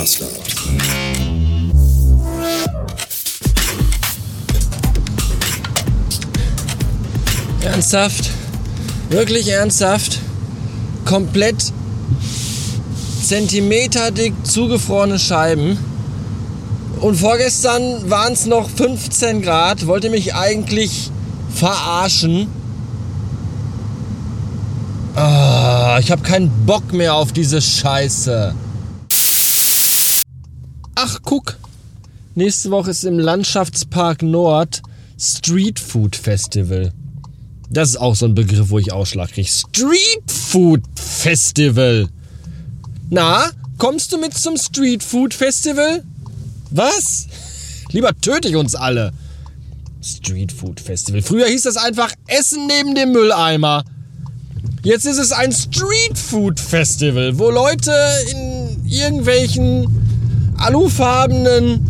Master. Ernsthaft? Wirklich ernsthaft? Komplett zentimeterdick zugefrorene Scheiben. Und vorgestern waren es noch 15 Grad. Wollte mich eigentlich verarschen. Ah, ich habe keinen Bock mehr auf diese Scheiße. Ach, guck. Nächste Woche ist im Landschaftspark Nord Street Food Festival. Das ist auch so ein Begriff, wo ich Ausschlag kriege. Street Food Festival. Na, kommst du mit zum Street Food Festival? Was? Lieber töte ich uns alle. Street Food Festival. Früher hieß das einfach Essen neben dem Mülleimer. Jetzt ist es ein Street Food Festival, wo Leute in irgendwelchen alufarbenen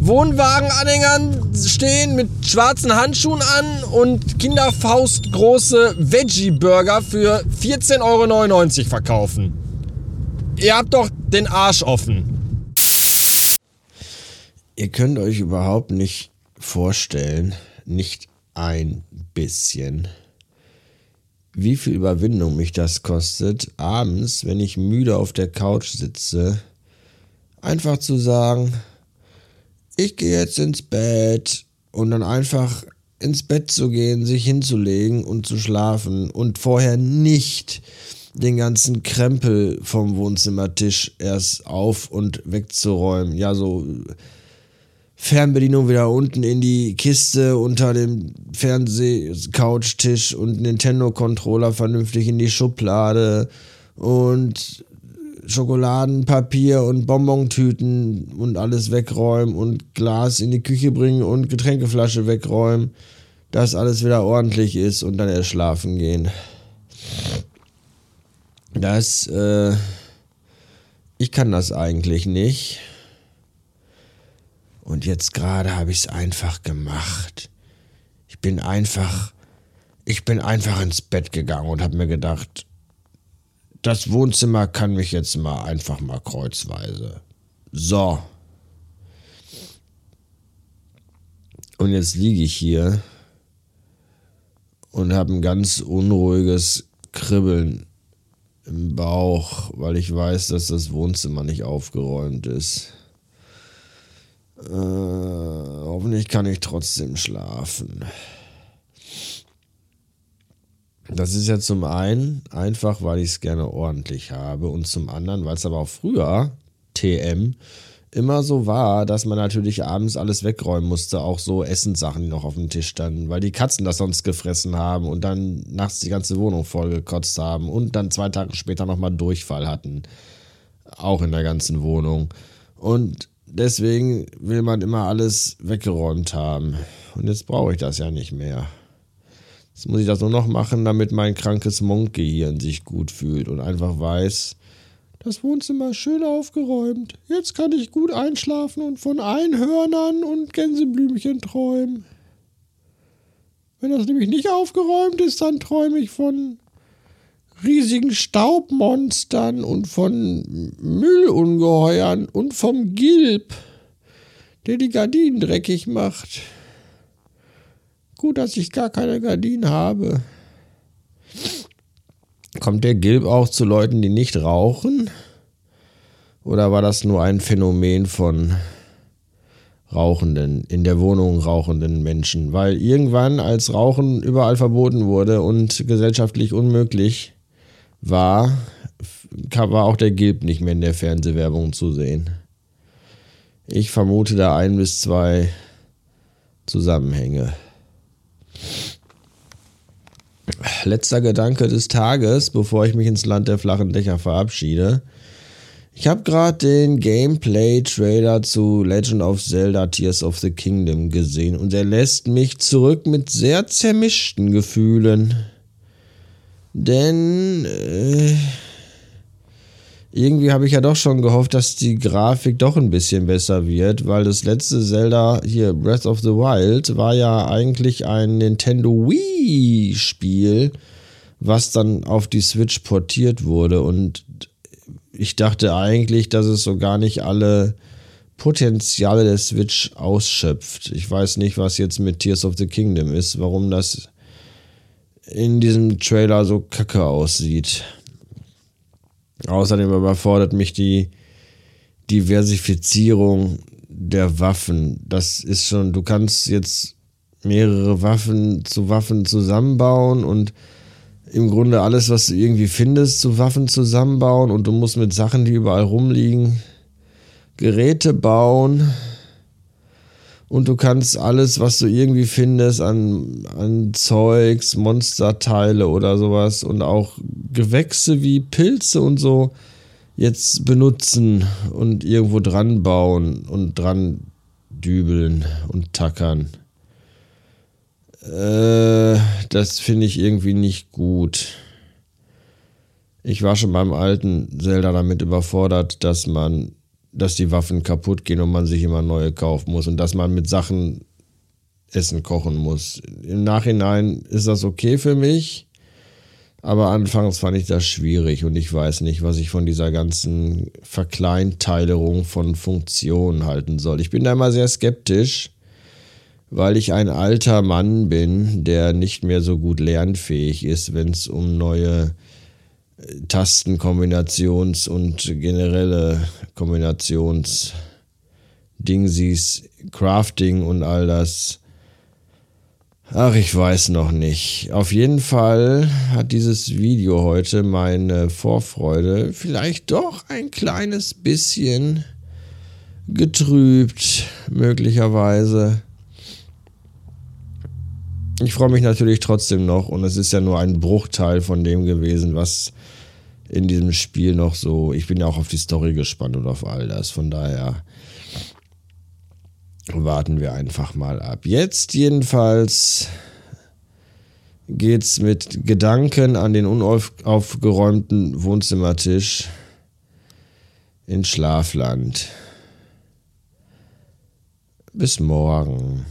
Wohnwagenanhängern stehen mit schwarzen Handschuhen an und Kinderfaust große Veggie-Burger für 14,99 Euro verkaufen. Ihr habt doch den Arsch offen. Ihr könnt euch überhaupt nicht vorstellen, nicht ein bisschen, wie viel Überwindung mich das kostet, abends, wenn ich müde auf der Couch sitze, einfach zu sagen, ich gehe jetzt ins Bett und dann einfach ins Bett zu gehen, sich hinzulegen und zu schlafen und vorher nicht den ganzen Krempel vom Wohnzimmertisch erst auf und wegzuräumen. Ja, so Fernbedienung wieder unten in die Kiste unter dem Fernseh-Couchtisch und Nintendo-Controller vernünftig in die Schublade und Schokoladenpapier und Bonbontüten und alles wegräumen und Glas in die Küche bringen und Getränkeflasche wegräumen, dass alles wieder ordentlich ist und dann erst schlafen gehen. Das, äh, ich kann das eigentlich nicht. Und jetzt gerade habe ich es einfach gemacht. Ich bin einfach, ich bin einfach ins Bett gegangen und habe mir gedacht, das Wohnzimmer kann mich jetzt mal einfach mal kreuzweise. So. Und jetzt liege ich hier und habe ein ganz unruhiges Kribbeln im Bauch, weil ich weiß, dass das Wohnzimmer nicht aufgeräumt ist. Äh, hoffentlich kann ich trotzdem schlafen. Das ist ja zum einen einfach, weil ich es gerne ordentlich habe und zum anderen, weil es aber auch früher, TM, immer so war, dass man natürlich abends alles wegräumen musste, auch so Essenssachen, die noch auf dem Tisch standen, weil die Katzen das sonst gefressen haben und dann nachts die ganze Wohnung vollgekotzt haben und dann zwei Tage später nochmal Durchfall hatten. Auch in der ganzen Wohnung. Und deswegen will man immer alles weggeräumt haben. Und jetzt brauche ich das ja nicht mehr. Jetzt muss ich das nur noch machen, damit mein krankes Monk-Gehirn sich gut fühlt und einfach weiß, das Wohnzimmer ist schön aufgeräumt. Jetzt kann ich gut einschlafen und von Einhörnern und Gänseblümchen träumen. Wenn das nämlich nicht aufgeräumt ist, dann träume ich von riesigen Staubmonstern und von Müllungeheuern und vom Gilb, der die Gardinen dreckig macht. Gut, dass ich gar keine Gardinen habe. Kommt der Gilb auch zu Leuten, die nicht rauchen? Oder war das nur ein Phänomen von rauchenden, in der Wohnung rauchenden Menschen? Weil irgendwann, als Rauchen überall verboten wurde und gesellschaftlich unmöglich, war, war auch der Gilb nicht mehr in der Fernsehwerbung zu sehen. Ich vermute da ein bis zwei Zusammenhänge. Letzter Gedanke des Tages, bevor ich mich ins Land der flachen Dächer verabschiede. Ich habe gerade den Gameplay-Trailer zu Legend of Zelda Tears of the Kingdom gesehen und er lässt mich zurück mit sehr zermischten Gefühlen. Denn äh, irgendwie habe ich ja doch schon gehofft, dass die Grafik doch ein bisschen besser wird, weil das letzte Zelda hier Breath of the Wild war ja eigentlich ein Nintendo Wii-Spiel, was dann auf die Switch portiert wurde und ich dachte eigentlich, dass es so gar nicht alle Potenziale der Switch ausschöpft. Ich weiß nicht, was jetzt mit Tears of the Kingdom ist, warum das in diesem Trailer so kacke aussieht. Außerdem überfordert mich die Diversifizierung der Waffen. Das ist schon, du kannst jetzt mehrere Waffen zu Waffen zusammenbauen und im Grunde alles, was du irgendwie findest, zu Waffen zusammenbauen und du musst mit Sachen, die überall rumliegen, Geräte bauen und du kannst alles, was du irgendwie findest an, an Zeugs, Monsterteile oder sowas und auch Gewächse wie Pilze und so jetzt benutzen und irgendwo dran bauen und dran dübeln und tackern. Äh, das finde ich irgendwie nicht gut. Ich war schon beim alten Zelda damit überfordert, dass man, dass die Waffen kaputt gehen und man sich immer neue kaufen muss und dass man mit Sachen Essen kochen muss. Im Nachhinein ist das okay für mich, aber anfangs fand ich das schwierig und ich weiß nicht, was ich von dieser ganzen Verkleinteilung von Funktionen halten soll. Ich bin da immer sehr skeptisch weil ich ein alter Mann bin, der nicht mehr so gut lernfähig ist, wenn es um neue äh, Tastenkombinations- und generelle Kombinations-Dingsies, Crafting und all das. Ach, ich weiß noch nicht. Auf jeden Fall hat dieses Video heute meine Vorfreude vielleicht doch ein kleines bisschen getrübt, möglicherweise. Ich freue mich natürlich trotzdem noch und es ist ja nur ein Bruchteil von dem gewesen, was in diesem Spiel noch so. Ich bin ja auch auf die Story gespannt und auf all das. Von daher warten wir einfach mal ab. Jetzt jedenfalls geht's mit Gedanken an den unaufgeräumten Wohnzimmertisch in Schlafland. Bis morgen.